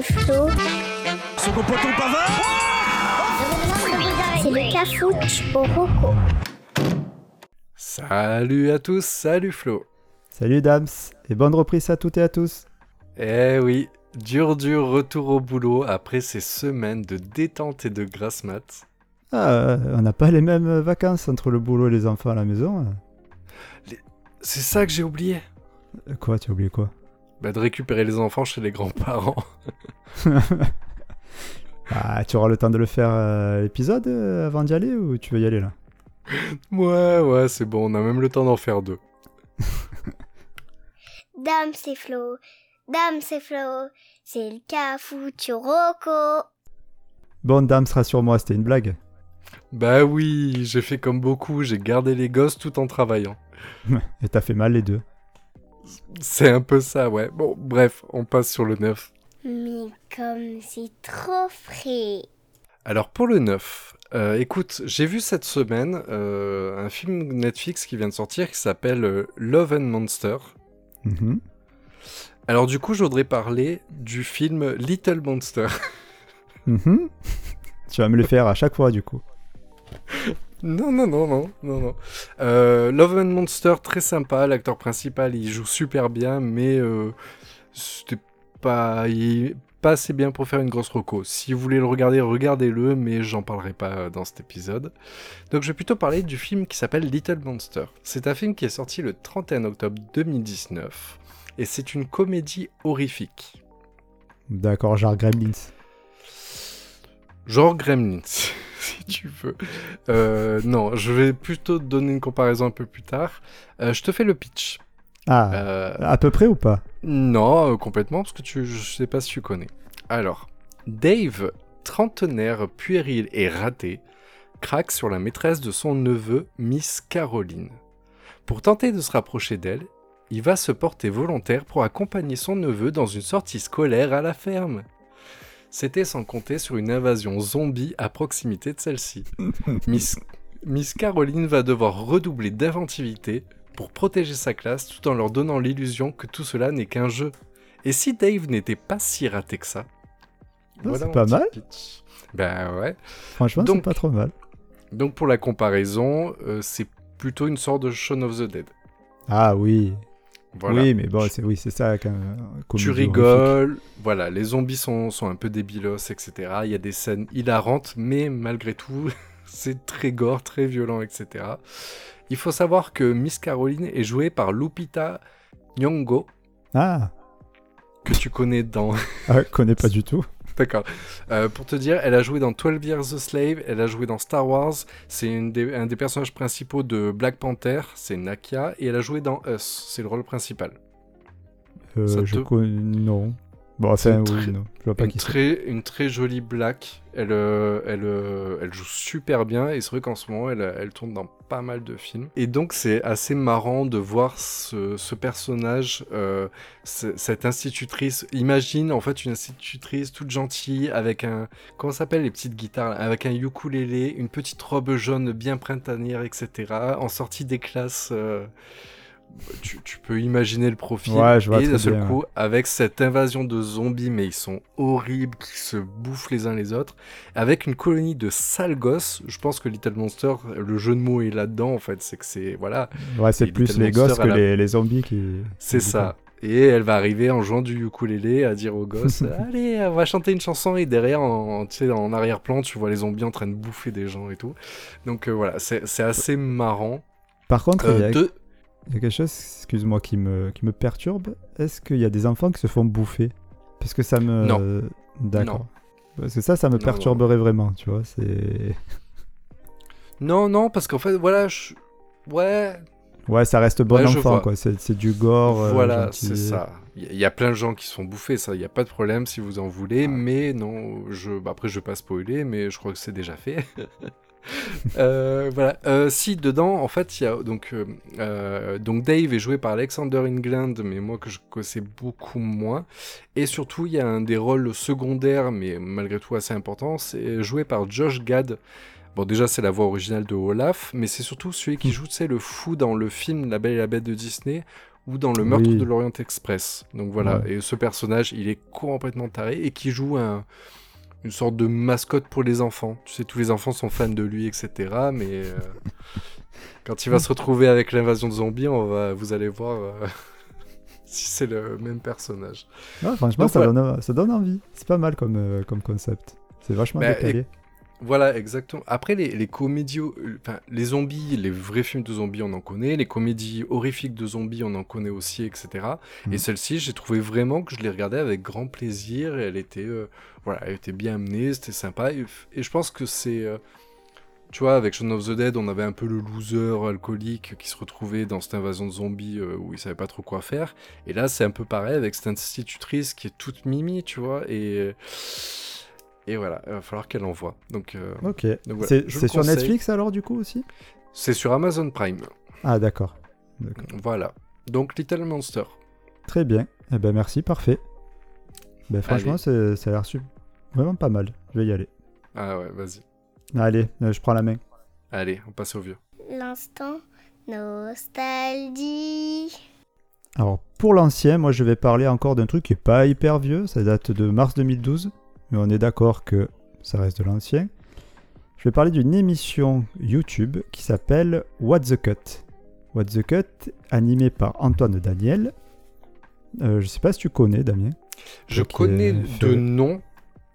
et Flo. C'est le cafouche au roco. Salut à tous, salut Flo. Salut Dams, et bonne reprise à toutes et à tous. Eh oui, dur dur retour au boulot après ces semaines de détente et de grasse mat. Ah, euh, on n'a pas les mêmes vacances entre le boulot et les enfants à la maison. C'est ça que j'ai oublié. Euh, quoi, tu as oublié quoi? Bah, De récupérer les enfants chez les grands-parents. ah, tu auras le temps de le faire euh, l'épisode avant d'y aller ou tu veux y aller là? Ouais, ouais, c'est bon, on a même le temps d'en faire deux. Dame, c'est Flo. Dame, c'est Flo. C'est le cafoutu Rocco. Bon, Dame, rassure-moi, c'était une blague. Bah oui, j'ai fait comme beaucoup, j'ai gardé les gosses tout en travaillant. Et t'as fait mal les deux. C'est un peu ça, ouais. Bon, bref, on passe sur le 9. Mais comme c'est trop frais. Alors pour le 9, euh, écoute, j'ai vu cette semaine euh, un film Netflix qui vient de sortir qui s'appelle euh, Love and Monster. Mhm. Alors du coup, je voudrais parler du film Little Monster. Mhm. Tu vas me le faire à chaque fois du coup. Non, non, non, non, non, non. Love and Monster, très sympa. L'acteur principal, il joue super bien, mais c'était pas pas assez bien pour faire une grosse reco. Si vous voulez le regarder, regardez-le, mais j'en parlerai pas dans cet épisode. Donc je vais plutôt parler du film qui s'appelle Little Monster. C'est un film qui est sorti le 31 octobre 2019, et c'est une comédie horrifique. D'accord, genre Gremlins. Genre Gremlins, si tu veux. Euh, non, je vais plutôt te donner une comparaison un peu plus tard. Euh, je te fais le pitch. Ah, euh, à peu près ou pas? Non, complètement, parce que tu, je sais pas si tu connais. Alors, Dave, trentenaire, puéril et raté, craque sur la maîtresse de son neveu, Miss Caroline. Pour tenter de se rapprocher d'elle, il va se porter volontaire pour accompagner son neveu dans une sortie scolaire à la ferme. C'était sans compter sur une invasion zombie à proximité de celle-ci. Miss, Miss Caroline va devoir redoubler d'inventivité pour protéger sa classe tout en leur donnant l'illusion que tout cela n'est qu'un jeu. Et si Dave n'était pas si raté que ça? C'est pas mal. Ben ouais. Franchement, c'est pas trop mal. Donc pour la comparaison, euh, c'est plutôt une sorte de Shaun of the Dead. Ah oui. Oui, mais bon, c'est oui, c'est ça. tu rigoles, voilà, les zombies sont, sont un peu débilos, etc. Il y a des scènes hilarantes, mais malgré tout, c'est très gore, très violent, etc. Il faut savoir que Miss Caroline est jouée par Lupita Nyong'o. Ah. Que tu connais dans. ah, connais pas du tout. D'accord. Euh, pour te dire, elle a joué dans 12 Years a Slave, elle a joué dans Star Wars, c'est un des personnages principaux de Black Panther, c'est Nakia, et elle a joué dans Us, c'est le rôle principal. Euh, je connais... Non. Bon, c'est oui, non. Je vois pas une, qui très, une très jolie Black. Elle, euh, elle, euh, elle joue super bien et c'est vrai qu'en ce moment, elle, elle tourne dans pas mal de films. Et donc, c'est assez marrant de voir ce, ce personnage, euh, cette institutrice. Imagine en fait une institutrice toute gentille avec un. Comment s'appelle les petites guitares Avec un ukulélé, une petite robe jaune bien printanière, etc. En sortie des classes tu, peux imaginer le profil. et d'un seul coup, avec cette invasion de zombies, mais ils sont horribles, qui se bouffent les uns les autres, avec une colonie de sales gosses. Je pense que Little Monster, le jeu de mots est là-dedans, en fait. C'est que c'est. Voilà. Ouais, c'est plus les gosses que les, zombies qui. C'est ça. Et elle va arriver en jouant du ukulélé à dire aux gosses Allez, on va chanter une chanson. Et derrière, en, en arrière-plan, tu vois les zombies en train de bouffer des gens et tout. Donc euh, voilà, c'est assez marrant. Par contre, il y a... Il y a quelque chose, excuse-moi, qui me, qui me perturbe. Est-ce qu'il y a des enfants qui se font bouffer? Parce que ça me. Non. D'accord. Parce que ça, ça me perturberait vraiment, tu vois. C'est. Non, non, parce qu'en fait, voilà, je... ouais. Ouais, ça reste bon enfant, quoi. C'est du gore. Euh, voilà, c'est ça. Il y, a plein de gens qui se font bouffer, ça, il n'y a pas de problème si vous en voulez, mais non, je... Bah, après, je vais pas spoiler, mais je crois que c'est déjà fait. Euh, voilà. Euh, si dedans, en fait, il y a donc euh, donc Dave est joué par Alexander England, mais moi que je connaissais beaucoup moins. Et surtout, il y a un des rôles secondaires, mais malgré tout assez important, c'est joué par Josh Gad. Bon, déjà, c'est la voix originale de Olaf, mais c'est surtout celui qui joue, sais, le fou dans le film La Belle et la Bête de Disney, ou dans Le meurtre de l'Orient Express. Donc voilà, et ce personnage, il est complètement taré et qui joue un, une sorte de mascotte pour les enfants. Tu sais, tous les enfants sont fans de lui, etc. Mais euh, quand il va se retrouver avec l'invasion de zombies, on va, vous allez voir euh, si c'est le même personnage. franchement, ça, donne, ça, donne, envie. C'est pas mal comme, euh, comme concept. C'est vachement bah, décalé. Voilà, exactement. Après, les, les comédies, enfin, les zombies, les vrais films de zombies, on en connaît. Les comédies horrifiques de zombies, on en connaît aussi, etc. Et mm. celle-ci, j'ai trouvé vraiment que je l'ai regardée avec grand plaisir. Et elle était, euh, voilà, elle était bien amenée, c'était sympa. Et, je pense que c'est, euh, tu vois, avec Shaun of the Dead, on avait un peu le loser alcoolique qui se retrouvait dans cette invasion de zombies euh, où il savait pas trop quoi faire. Et là, c'est un peu pareil avec cette institutrice qui est toute mimi, tu vois. Et et voilà, il va falloir qu'elle envoie. Donc, euh, ok. c'est sur Netflix alors du coup aussi? C'est sur Amazon Prime. Ah d'accord. Voilà. Donc Little Monster. Très bien. Eh ben merci, parfait. Ben franchement, ça a l'air vraiment pas mal. Je vais y aller. Ah ouais, vas-y. Allez, euh, je prends la main. Allez, on passe au vieux. L'instant nostalgie. Alors pour l'ancien, moi je vais parler encore d'un truc qui est pas hyper vieux, ça date de mars 2012 mais on est d'accord que ça reste de l'ancien. Je vais parler d'une émission YouTube qui s'appelle What the Cut. What the Cut, animé par Antoine Daniel. Euh, je sais pas si tu connais, Damien. Je connais de nom,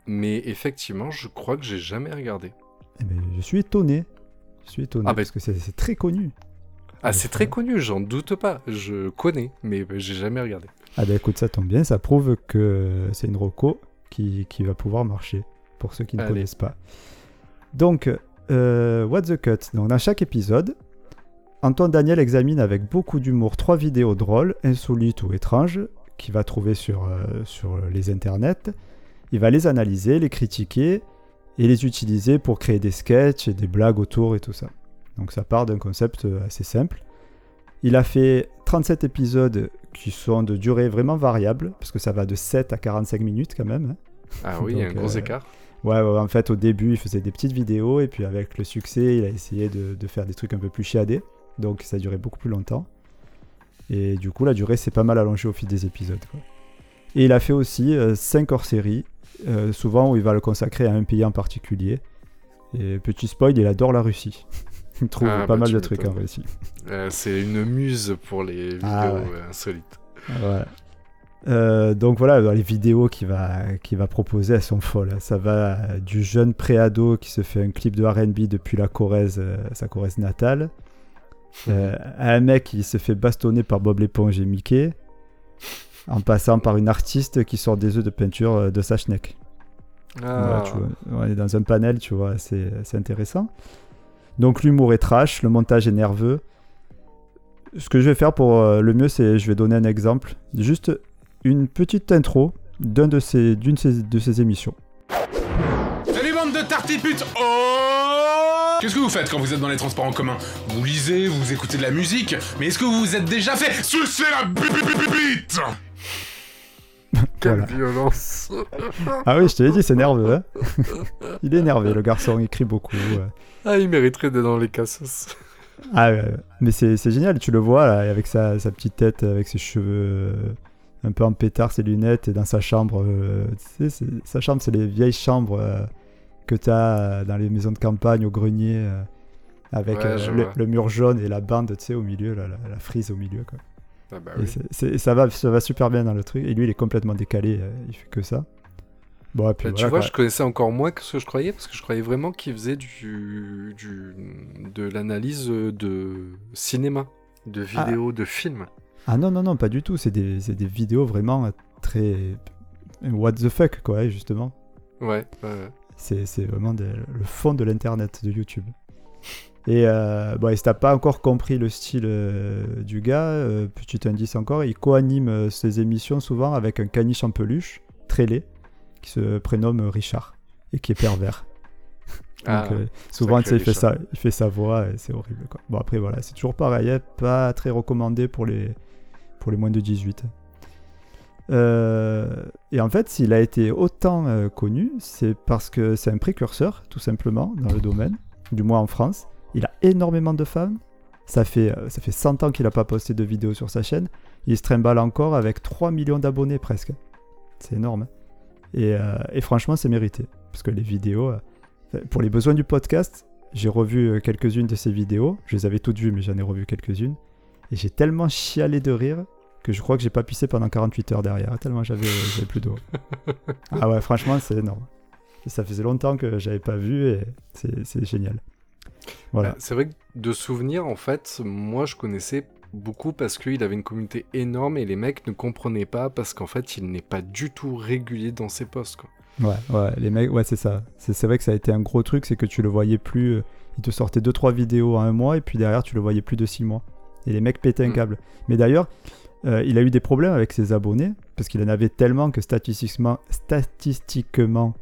mais effectivement, je crois que j'ai jamais regardé. Eh ben, je suis étonné. Je suis étonné ah, parce que c'est très connu. Ah, c'est très connu, j'en doute pas. Je connais, mais j'ai jamais regardé. Ah, ben écoute, ça tombe bien, ça prouve que c'est une roco qui, va pouvoir marcher, pour ceux qui ne connaissent pas. Donc, euh, What the Cut? Donc, dans chaque épisode, Antoine Daniel examine avec beaucoup d'humour trois vidéos drôles, insolites ou étranges qu'il va trouver sur, euh, sur les internets. Il va les analyser, les critiquer et les utiliser pour créer des sketchs et des blagues autour et tout ça. Donc ça part d'un concept euh, assez simple. Il a fait 37 épisodes qui sont de durée vraiment variable, parce que ça va de 7 à 45 minutes quand même. Hein. Ah oui, il y a un gros euh, écart. Ouais, en fait, au début, il faisait des petites vidéos, et puis avec le succès, il a essayé de, faire des trucs un peu plus chiadés. Donc ça a duré beaucoup plus longtemps. Et du coup, la durée s'est pas mal allongée au fil des épisodes. Et il a fait aussi 5 euh, hors-séries, euh, souvent où il va le consacrer à un pays en particulier. Et petit spoil, il adore la Russie. il trouve ah, pas bah, mal de trucs en Russie. c'est une muse pour les ah, vidéos insolites. Ouais. Euh, donc voilà, les vidéos qu'il va, qu'il va proposer, elles sont folles. Hein. Ça va du jeune préado qui se fait un clip de RB depuis la Corrèze, euh, sa Corrèze natale, euh, à un mec qui se fait bastonner par Bob l'éponge et Mickey, en passant par une artiste qui sort des œufs de peinture de sa schneck. Ah. on est dans un panel, tu vois, c'est intéressant. Donc l'humour est trash, le montage est nerveux. Ce que je vais faire pour le mieux, c'est je vais donner un exemple. Juste une petite intro d'une de ces, d'une de ces émissions. Salut bande de tartiputes Oh Qu'est-ce que vous faites quand vous êtes dans les transports en commun? Vous lisez, vous écoutez de la musique, mais est-ce que vous vous êtes déjà fait sucer la bite Quelle violence Ah oui, je te l'ai dit, c'est nerveux. Hein il est énervé, le garçon, il crie beaucoup. Ah, il mériterait d'être dans les cassos. Ah, mais c'est, génial, tu le vois là, avec sa, sa, petite tête, avec ses cheveux un peu en pétard, ses lunettes, et dans sa chambre. Euh, tu sais, sa chambre, c'est les vieilles chambres euh, que tu as euh, dans les maisons de campagne, au grenier, avec le, mur jaune et la bande, tu sais, au milieu, la, frise au milieu. Quoi. Ah bah et ça, va, ça va super bien dans le truc. Et lui, il est complètement décalé, il fait que ça. Bon, puis bah, tu vois, je connaissais encore moins que ce que je croyais, parce que je croyais vraiment qu'il faisait du, du, de l'analyse de cinéma, de ah. vidéos, de films. Ah non, non, non, pas du tout. C'est des, des, vidéos vraiment très. What the fuck, quoi, justement. Ouais, ouais, C'est vraiment le fond de l'internet de YouTube. Et euh, bon, si t'as pas encore compris le style euh, du gars, euh, petit indice encore, il co-anime euh, ses émissions souvent avec un caniche en peluche, très laid, qui se prénomme Richard et qui est pervers. Ah, Donc, souvent, il fait, ça, il fait sa voix et c'est horrible. Quoi. Bon, après, voilà, c'est toujours pareil, hein, pas très recommandé pour les, pour les moins de 18. Euh, et en fait, s'il a été autant euh, connu, c'est parce que c'est un précurseur, tout simplement, dans le domaine, du moins en France. Il a énormément de fans. Ça fait, euh, ça fait 100 ans qu'il n'a pas posté de vidéo sur sa chaîne. il se trimballe encore avec 3 millions d'abonnés presque. C'est énorme. hein. Et, euh, et franchement, c'est mérité. Parce que les vidéos, euh, pour les besoins du podcast, j'ai revu quelques-unes de ces vidéos. Je les avais toutes vues, mais j'en ai revu quelques-unes. Et j'ai tellement chialé de rire que je crois que j'ai pas pissé pendant 48 heures derrière. Tellement j'avais plus d'eau. ah ouais, franchement, c'est énorme. Ça faisait longtemps que j'avais pas vu et c'est génial. Voilà. Bah, C'est vrai que de souvenirs, en fait, moi je connaissais beaucoup parce qu'il avait une communauté énorme et les mecs ne comprenaient pas parce qu'en fait il n'est pas du tout régulier dans ses posts. Quoi. Ouais, ouais, les mecs, ouais, c'est ça. C'est vrai que ça a été un gros truc, c'est que tu le voyais plus. euh, il te sortait 2-3 vidéos en un mois et puis derrière tu le voyais plus de 6 mois. Et les mecs pétaient un Mm. câble. Mais d'ailleurs, euh, il a eu des problèmes avec ses abonnés parce qu'il en avait tellement que statistiquement, statistiquement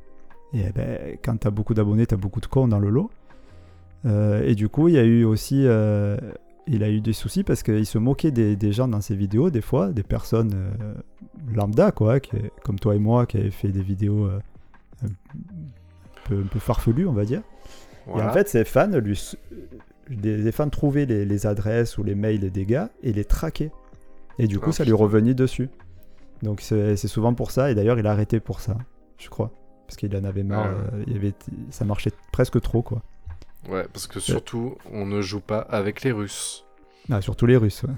et ben, quand t'as beaucoup d'abonnés, t'as beaucoup de cons dans le lot. Euh, et du coup, il y a eu aussi. euh, il a eu des soucis parce qu'il se moquait des, des gens dans ses vidéos, des fois, des personnes euh, lambda, quoi, qui, comme toi et moi, qui avaient fait des vidéos euh, un, peu, un peu farfelues, on va dire. Voilà. Et en fait, ses fans, lui, s- les, les fans trouvaient les, les adresses ou les mails des gars et les traquaient. Et du coup, Ah, ça lui revenait dessus. Donc c'est souvent pour ça. Et d'ailleurs, il a arrêté pour ça, je crois. Parce qu'il en avait marre. Ah. euh, il avait, ça marchait presque trop, quoi. Ouais, parce que surtout, on ne joue pas avec les Russes. Ah, surtout les Russes, ouais.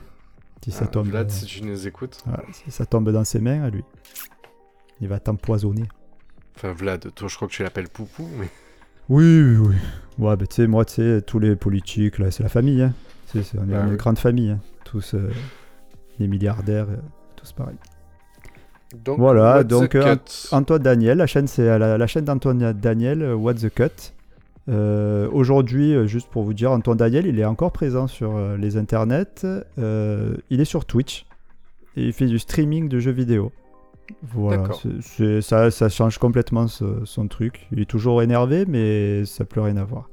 Si ça Ah, tombe, Vlad, euh, si tu nous écoutes. voilà, si ça tombe dans ses mains, à lui, il va t'empoisonner. Enfin, Vlad, toi, je crois que tu l'appelles Poupou, mais. Oui, oui, oui. Ouais, bah, tu sais, moi, tu sais, tous les politiques, là, c'est la famille. Hein. C'est- on est Bah une oui. grande famille. hein. Tous euh, les milliardaires, euh, tous pareil. Donc, Voilà, donc, euh, Antoine Daniel, la chaîne, c'est la, la chaîne d'Antoine Daniel, euh, What the Cut. Euh, Aujourd'hui, euh, juste pour vous dire, Antoine Daniel, il est encore présent sur euh, les internets. Euh, il est sur Twitch. Et il fait du streaming de jeux vidéo. Voilà, ça, ça change complètement ce- son truc. Il est toujours énervé, mais ça peut rien à voir.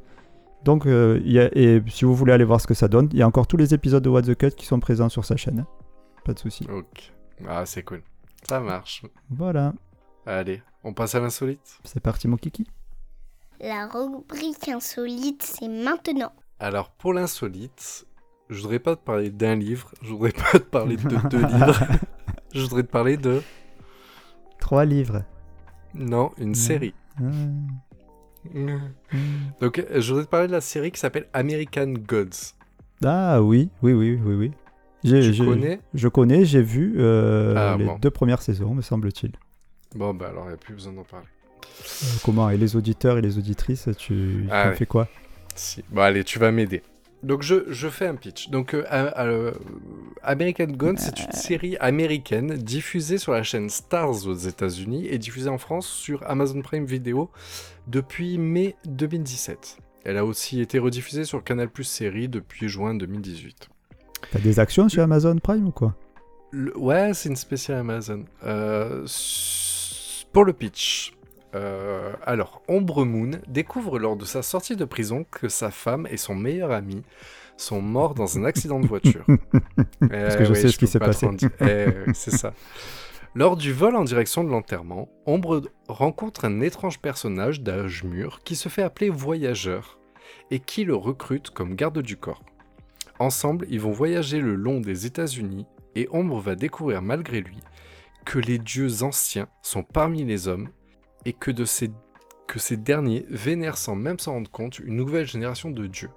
Donc, euh, il y a, et si vous voulez aller voir ce que ça donne, il y a encore tous les épisodes de What the Cut qui sont présents sur sa chaîne. Pas de souci. Ok. Ah, c'est cool. Ça marche. Voilà, Allez, on passe à l'insolite. c'est parti mon kiki. La rubrique insolite, c'est maintenant. Alors, pour l'insolite, je voudrais pas te parler d'un livre, je voudrais pas te parler de deux livres, je voudrais te parler de. Trois livres. Non, une série. Donc, je voudrais te parler de la série qui s'appelle American Gods. Ah oui, oui, oui, oui, oui. Connais? Je connais, j'ai vu euh, Ah, les bon. deux premières saisons, me semble-t-il. Bon, bah alors, il n'y a plus besoin d'en parler. Euh, comment Et les auditeurs et les auditrices, tu, tu Ah ouais. fais quoi? Si. Bon, allez, tu vas m'aider. Donc, je, je fais un pitch. Donc, euh, euh, American Gods, c'est une série américaine diffusée sur la chaîne Stars aux États-Unis et diffusée en France sur Amazon Prime Video depuis mai 2017. Elle a aussi été rediffusée sur Canal Plus Série depuis juin 2018. T'as des actions sur Amazon Prime ou quoi? Le- Ouais, c'est une spéciale Amazon. Euh, pour le pitch. Euh, alors, Ombre Moon découvre lors de sa sortie de prison que sa femme et son meilleur ami sont morts dans un accident de voiture. Parce que je sais ce qui s'est passé. Eh, c'est ça. Lors du vol en direction de l'enterrement, Ombre rencontre un étrange personnage d'âge mûr qui se fait appeler Voyageur et qui le recrute comme garde du corps. Ensemble, ils vont voyager le long des États-Unis et Ombre va découvrir malgré lui que les dieux anciens sont parmi les hommes et que, de ces, que ces derniers vénèrent sans même s'en rendre compte une nouvelle génération de dieux.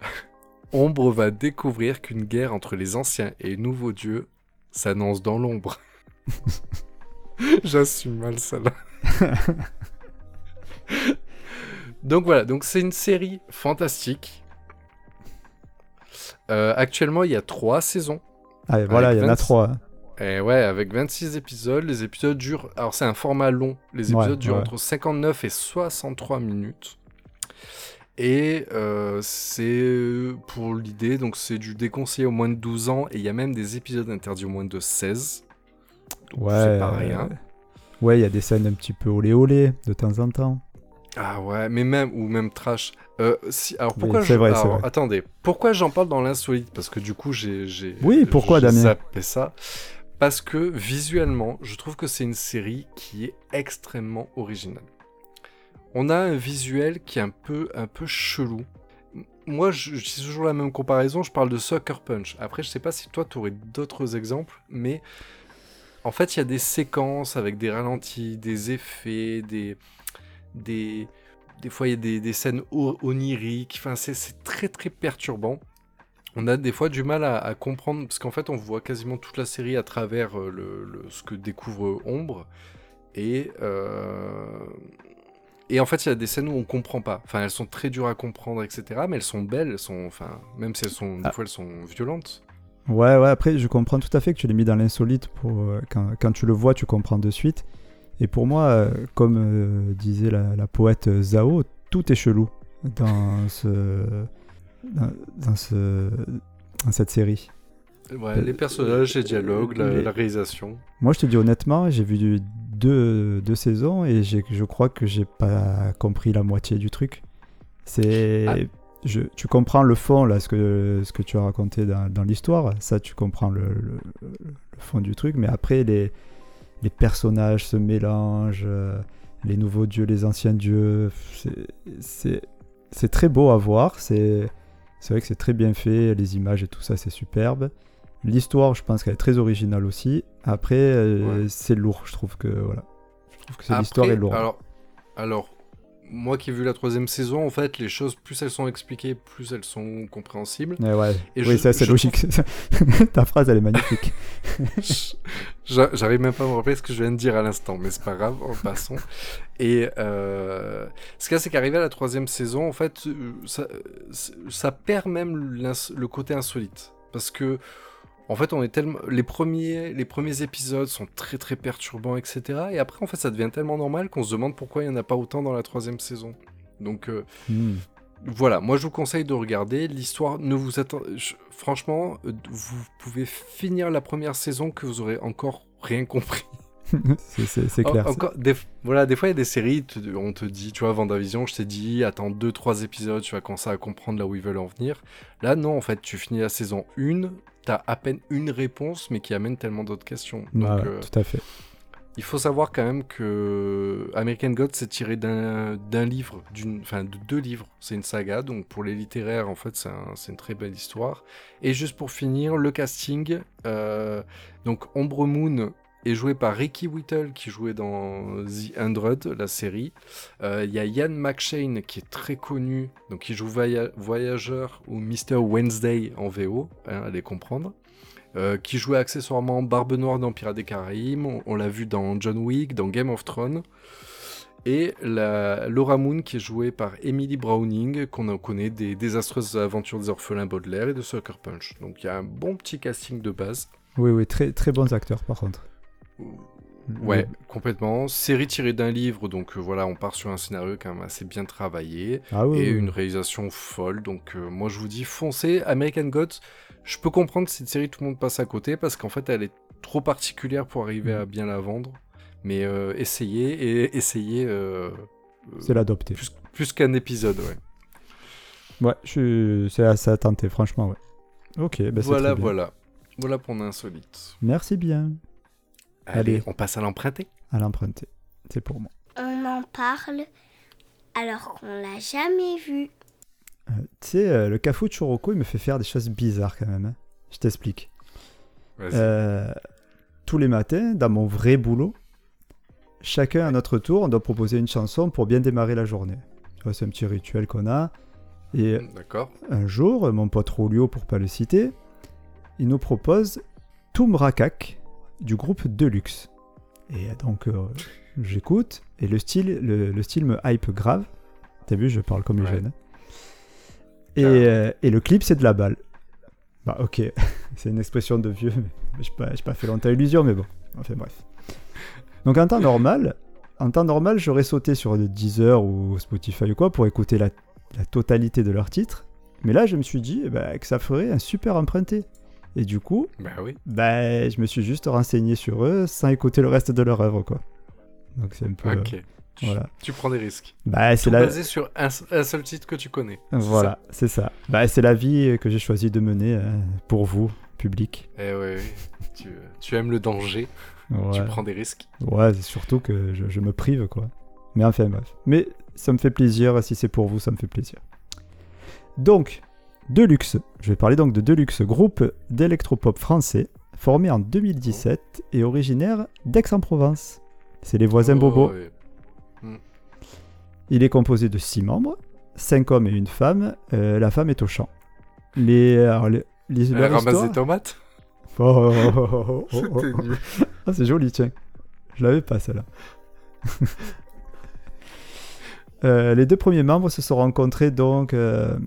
Ombre va découvrir qu'une guerre entre les anciens et les nouveaux dieux s'annonce dans l'ombre. J'assume mal ça là. donc voilà, donc c'est une série fantastique. Euh, actuellement, il y a trois saisons. Ah, voilà, il y en a 26. trois. Et ouais, avec 26 épisodes, les épisodes durent... Alors c'est un format long, les Ouais, épisodes durent ouais. entre 59 et 63 minutes. Et euh, c'est pour l'idée, donc c'est du déconseillé au moins de 12 ans, et il y a même des épisodes interdits au moins de 16. Donc Ouais. c'est pas euh, rien. Ouais, il y a des scènes un petit peu olé olé de temps en temps. Ah ouais, mais même, ou même trash. Euh, si, alors pourquoi je- vrai, c'est alors, vrai. Attendez, pourquoi j'en parle dans l'insolite? Parce que du coup, j'ai. Oui, pourquoi, Damien? ça. Parce que visuellement, je trouve que c'est une série qui est extrêmement originale. On a un visuel qui est un peu, un peu chelou. moi, je, toujours la même comparaison, je parle de Sucker Punch. Après, je sais pas si toi, tu aurais d'autres exemples, mais en fait, il y a des séquences avec des ralentis, des effets, des... des... Des fois, il y a des, scènes oniriques. Enfin, c'est très, très perturbant. On a des fois du mal à, à comprendre, parce qu'en fait, on voit quasiment toute la série à travers euh, le, le- ce que découvre Ombre. Et, euh, et en fait, il y a des scènes où on comprend pas. Enfin, elles sont très dures à comprendre, etc. Mais elles sont belles, elles sont, enfin, même si elles sont, des Ah. fois, elles sont violentes. Ouais, ouais, après, je comprends tout à fait que tu l'aies mis dans l'insolite. Pour, euh, quand, quand tu le vois, tu comprends de suite. Et pour moi, euh, comme disait la, la poète Zao, tout est chelou dans, ce, dans, dans ce, dans cette série. Ouais, les personnages, les dialogues, la, les- la réalisation. Moi, je te dis honnêtement, j'ai vu deux, deux saisons et je crois que j'ai pas compris la moitié du truc. C'est. Ah. Je, tu comprends le fond, là, ce que, ce que tu as raconté dans, dans l'histoire. Ça, tu comprends le, le- le fond du truc. Mais après, les, les personnages se mélangent, euh, les nouveaux dieux, les anciens dieux. c'est très beau à voir. C'est c'est vrai que c'est très bien fait. Les images et tout ça, c'est superbe. L'histoire, je pense qu'elle est très originale aussi. Après, euh, Ouais. c'est lourd. Je trouve que voilà. Je trouve que l'histoire est lourde. Alors, alors, moi qui ai vu la troisième saison, en fait, les choses, plus elles sont expliquées, plus elles sont compréhensibles. Ouais, ouais. Et oui, je- ça c'est logique. Ta phrase, elle est magnifique. J'a- J'arrive même pas à me rappeler ce que je viens de dire à l'instant, mais c'est pas grave, en passant. Et euh, ce qu'il y a, c'est qu'arrivé à la troisième saison, en fait, euh, ça, euh, ça perd même le côté insolite. Parce que, en fait, on est tellement. Les premiers, les premiers épisodes sont très très perturbants, etc. Et après, en fait, ça devient tellement normal qu'on se demande pourquoi il n'y en a pas autant dans la troisième saison. Donc, euh, Hmm. voilà, moi je vous conseille de regarder. L'histoire ne vous attend. je- Franchement, euh, vous pouvez finir la première saison que vous aurez encore rien compris. c'est En- clair. encore, des, voilà, des fois il y a des séries, on te dit, tu vois, Vendavision, je t'ai dit, attends 2-3 épisodes, tu vas commencer à comprendre là où ils veulent en venir. Là, non, en fait, tu finis la saison 1, t'as à peine une réponse, mais qui amène tellement d'autres questions. Donc, euh, Tout à fait. il faut savoir quand même que American Gods c'est tiré d'un livre, enfin de deux livres. C'est une saga, donc pour les littéraires, en fait, c'est un- une très belle histoire. Et juste pour finir, le casting, euh, donc Ombre Moon est joué par Ricky Whittle qui jouait dans The Hundred, la série. Euh, Il y a Ian McShane qui est très connu, donc il joue Voya- Voyageur ou Mr. Wednesday en VO, hein, allez comprendre. Euh, qui jouait accessoirement Barbe Noire dans Pirates des Caraïbes, on, on l'a vu dans John Wick, dans Game of Thrones. Et la, Laura Moon qui est jouée par Emily Browning, qu'on connaît des désastreuses aventures des orphelins Baudelaire et de Sucker Punch. Donc il y a un bon petit casting de base. Oui, oui, très, très bons acteurs par contre. Ouais, complètement. Série tirée d'un livre, donc euh, voilà, on part sur un scénario quand même assez bien travaillé Ah oui, et oui, une réalisation folle. Donc euh, moi je vous dis foncez. American Gods, je peux comprendre que cette série tout le monde passe à côté parce qu'en fait elle est trop particulière pour arriver Mm. à bien la vendre. Mais euh, essayez et essayez C'est l'adopter. plus, plus qu'un épisode, ouais. Ouais, je suis- c'est assez tenter, franchement, ouais. Ok, bah c'est voilà, très bien. voilà. Voilà pour l'insolite. Merci bien. Allez, Allez. on passe à l'emprunté. À l'emprunter. C'est pour moi. On en parle alors qu'on l'a jamais vu. Euh, tu sais, euh, le Cafu Churoko, il me fait faire des choses bizarres quand même. hein. Je t'explique. Euh, tous les matins, dans mon vrai boulot, chacun à notre tour, on doit proposer une chanson pour bien démarrer la journée. C'est un petit rituel qu'on a. Et D'accord. un jour, mon pote Rolio, pour pas le citer, il nous propose Tumrakak du groupe Deluxe. Et donc, euh, j'écoute, et le style, le, le style me hype grave. T'as vu, je parle comme les Ouais. jeunes. hein. Et, Ah. euh, et le clip, c'est de la balle. Bah, ok, c'est une expression de vieux, mais je n'ai pas, pas fait longtemps illusion, mais bon. Enfin, bref. Donc, en temps normal, en temps normal, j'aurais sauté sur Deezer ou Spotify ou quoi pour écouter la, la totalité de leurs titres. Mais là, je me suis dit eh ben, que ça ferait un super emprunté. Et du coup, Bah oui. ben, je me suis juste renseigné sur eux sans écouter le reste de leur œuvre, quoi. Donc c'est un peu... Ok. Tu, voilà. tu prends des risques. Bah, c'est la... basé sur un, un seul titre que tu connais. Voilà, c'est ça. Bah, c'est la vie que j'ai choisi de mener hein, pour vous, public. Eh ouais, ouais. Tu, tu aimes le danger, Ouais, tu prends des risques. ouais c'est surtout que je, je me prive, quoi. Mais enfin, bref. Mais ça me fait plaisir, si c'est pour vous, ça me fait plaisir. Donc, Deluxe. Je vais parler donc de Deluxe, groupe d'électropop français, formé en 2017 et originaire d'Aix-en-Provence. C'est les voisins Oh, Bobo. ouais. Il est composé de 6 membres, 5 hommes et une femme. Euh, la femme est au chant. Les, alors, les, les- Elle leur ramasse histoire- des tomates Oh, oh, oh, oh, oh, oh, oh. Ah, c'est joli, tiens. Je l'avais pas, celle-là. Euh, les deux premiers membres se sont rencontrés donc. euh,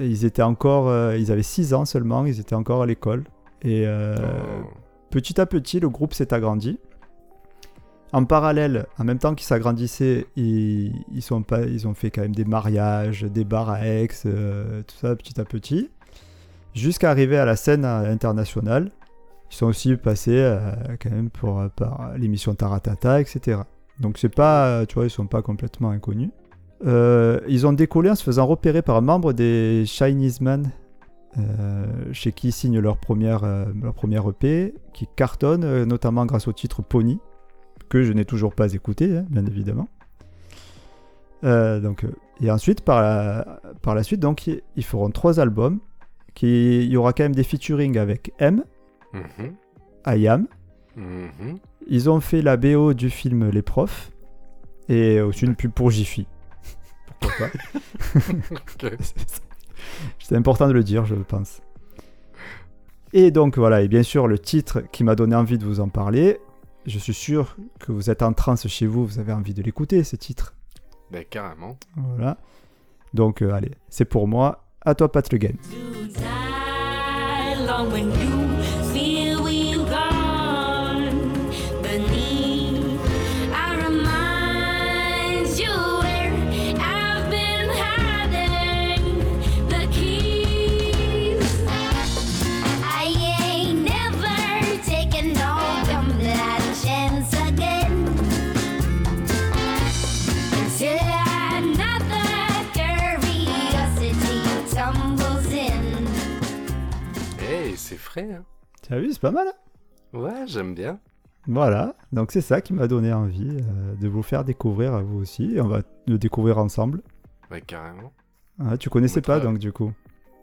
ils étaient encore. euh, ils avaient 6 ans seulement, ils étaient encore à l'école. Et euh, Oh. petit à petit, le groupe s'est agrandi. En parallèle, en même temps qu'ils s'agrandissaient, ils, ils, sont pas, ils ont fait quand même des mariages, des bars à Aix, euh, tout ça petit à petit. Jusqu'à arriver à la scène internationale. Ils sont aussi passés quand même pour, par l'émission Taratata, etc. Donc c'est pas, tu vois, ils sont pas complètement inconnus. Euh, ils ont décollé en se faisant repérer par un membre des Chinese Man, euh, chez qui ils signent leur première, euh, leur première EP, qui cartonne notamment grâce au titre Pony, que je n'ai toujours pas écouté, hein, bien évidemment. Donc, et ensuite, par la, par la suite, donc, ils- feront trois albums. Qui, il y aura quand même des featuring avec M, Mhm. Ayam. Mhm. Ils ont fait la BO du film Les Profs et aussi une pub pour Jiffy. Pourquoi important de le dire, je pense. Et donc voilà, et bien sûr le titre qui m'a donné envie de vous en parler. Je suis sûr que vous êtes en transe chez vous, vous avez envie de l'écouter, ce titre. Ben, carrément. Voilà. Donc euh, allez, c'est pour moi. À toi, Pat Le Guen. Hein Tu as vu, c'est pas mal. hein Ouais, j'aime bien. Voilà, donc c'est ça qui m'a donné envie euh, de vous faire découvrir à vous aussi. Et on va le découvrir ensemble. Ouais, carrément. Ah, tu connaissais pas donc du coup.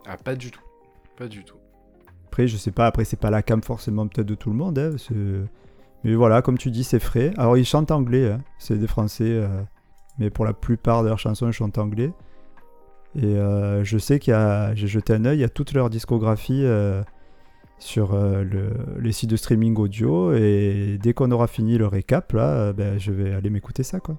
Ah, pas du tout. Pas du tout. Après, je sais pas, après, c'est pas la cam forcément peut-être de tout le monde. hein, mais voilà, comme tu dis, c'est frais. Alors, ils chantent anglais, hein, c'est des Français, euh, mais pour la plupart de leurs chansons, ils chantent anglais. Et euh, je sais qu'il y a, j'ai jeté un œil à toute leur discographie euh, sur euh, le, les sites de streaming audio. Et dès qu'on aura fini le récap, là, euh, ben, je vais aller m'écouter ça, quoi.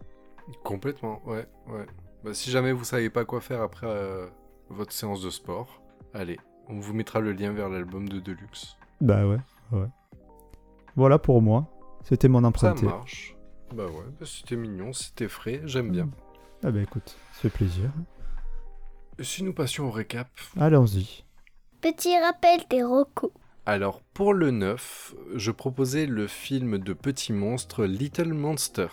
Complètement, ouais, ouais. Bah, si jamais vous savez pas quoi faire après euh, votre séance de sport, allez, on vous mettra le lien vers l'album de Deluxe. Bah ouais, ouais. Voilà pour moi. C'était mon Ça emprunté. marche. Bah ouais, bah, c'était mignon, c'était frais, j'aime bien. Ah bah écoute, ça fait plaisir. Et si nous passions au récap? Allons-y. Petit rappel des recos. Alors, pour le 9, je proposais le film de Petit Monstre Little Monster.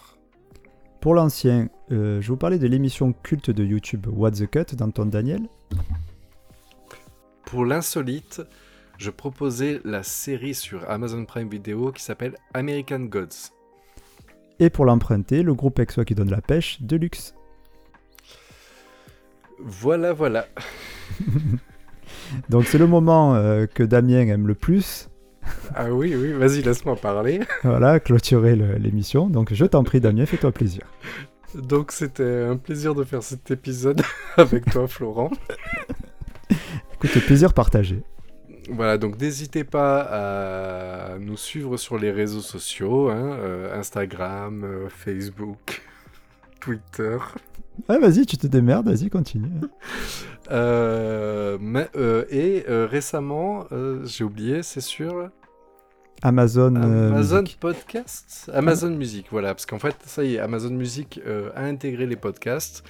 Pour l'ancien, euh, je vous parlais de l'émission culte de YouTube What the Cut d'Anton Daniel. Pour l'insolite, je proposais la série sur Amazon Prime Video qui s'appelle American Gods. Et pour l'emprunter, le groupe Exo qui donne la pêche, Deluxe. Voilà, voilà. Donc c'est le moment euh, que Damien aime le plus. Ah oui, oui, vas-y, laisse-moi parler. Voilà, clôturer l'émission. Donc je t'en prie Damien, fais-toi plaisir. Donc c'était un plaisir de faire cet épisode avec toi, Florent. Écoute, plaisir partagé. Voilà, donc n'hésitez pas à nous suivre sur les réseaux sociaux, hein, euh, Instagram, euh, Facebook, Twitter. Ouais, vas-y, tu te démerdes, vas-y, continue. Euh, mais- euh, et euh, récemment, j'ai oublié, c'est sur Amazon, Amazon Music. Podcast, Amazon Music, voilà, parce qu'en fait, ça y est, Amazon Music a intégré les podcasts,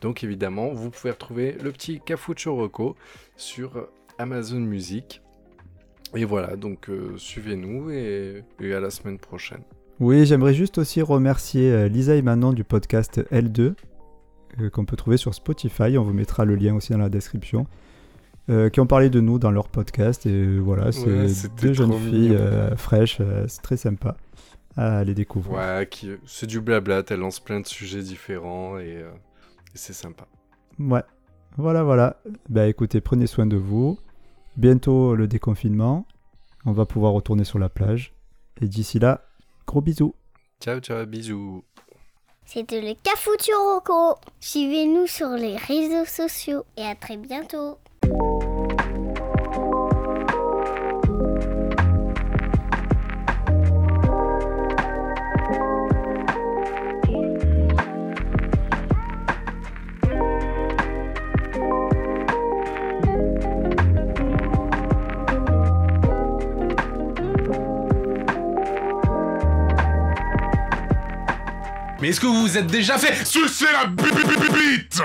donc évidemment, vous pouvez retrouver le petit Cafucho Rocco sur Amazon Music. Et voilà, donc suivez-nous et, et à la semaine prochaine. Oui, j'aimerais juste aussi remercier euh, Lisa et Manon du podcast L2, euh, qu'on peut trouver sur Spotify. On vous mettra le lien aussi dans la description. euh, qui ont parlé de nous dans leur podcast. Et voilà, c'est Ouais, deux jeunes filles euh, fraîches. euh, c'est très sympa à les découvrir. Ouais, qui, c'est du blabla, elle lance plein de sujets différents et, et c'est sympa. Ouais. Voilà, voilà. Bah écoutez, prenez soin de vous. Bientôt le déconfinement. On va pouvoir retourner sur la plage. Et d'ici là, gros bisous. Ciao, ciao, bisous. C'était le Cafuturoco. Suivez-nous sur les réseaux sociaux et à très bientôt. Mais est-ce que vous vous êtes déjà fait sucer la bite?